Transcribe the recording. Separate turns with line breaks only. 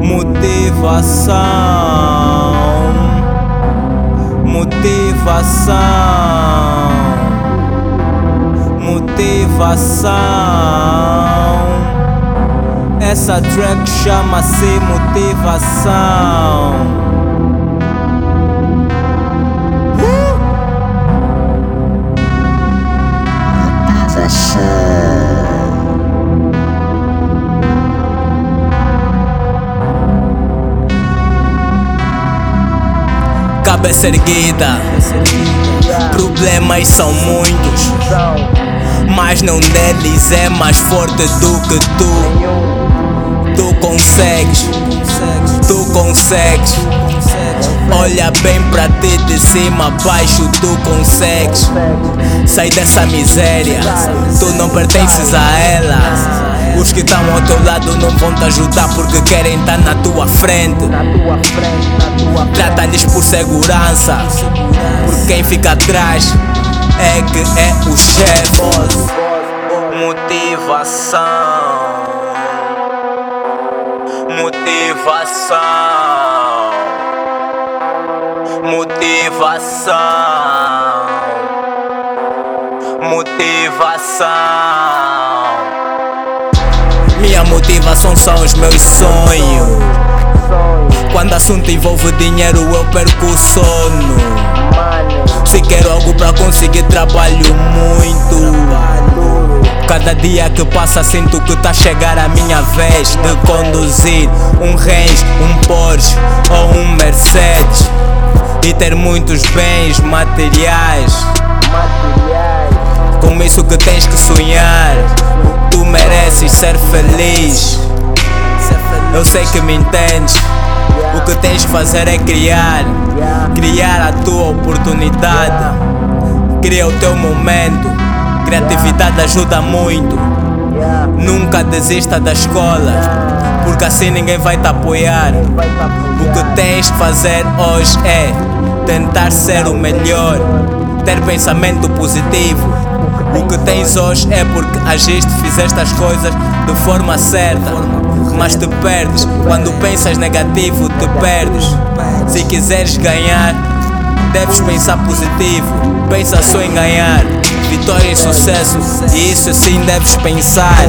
Motivação, motivação, motivação. Essa track chama-se motivação. Cabeça erguida. Problemas são muitos, mas não deles é mais forte do que tu. Tu consegues, tu consegues. Olha bem pra ti de cima a baixo, tu consegues. Sai dessa miséria, tu não pertences a ela. Os que estão ao teu lado não vão te ajudar porque querem estar na tua frente. Trata-lhes por segurança, por quem fica atrás é que é o chefe. Motivação, motivação, motivação, motivação. Minha motivação são os meus sonhos. Quando assunto envolve dinheiro, eu perco o sono. Se quero algo pra conseguir, trabalho muito. Cada dia que passa, sinto que tá a chegar a minha vez de conduzir um Range, um Porsche ou um Mercedes e ter muitos bens materiais. Com isso que tens que sonhar ser feliz. Eu sei que me entendes. O que tens que fazer é criar, criar a tua oportunidade. Cria o teu momento. Criatividade ajuda muito. Nunca desista da escola, porque assim ninguém vai te apoiar. O que tens que fazer hoje é tentar ser o melhor, ter pensamento positivo o que tens hoje é porque agiste, fizeste as coisas de forma certa. Mas te perdes, quando pensas negativo, te perdes. Se quiseres ganhar, deves pensar positivo. Pensa só em ganhar, vitória e sucesso. E isso sim deves pensar.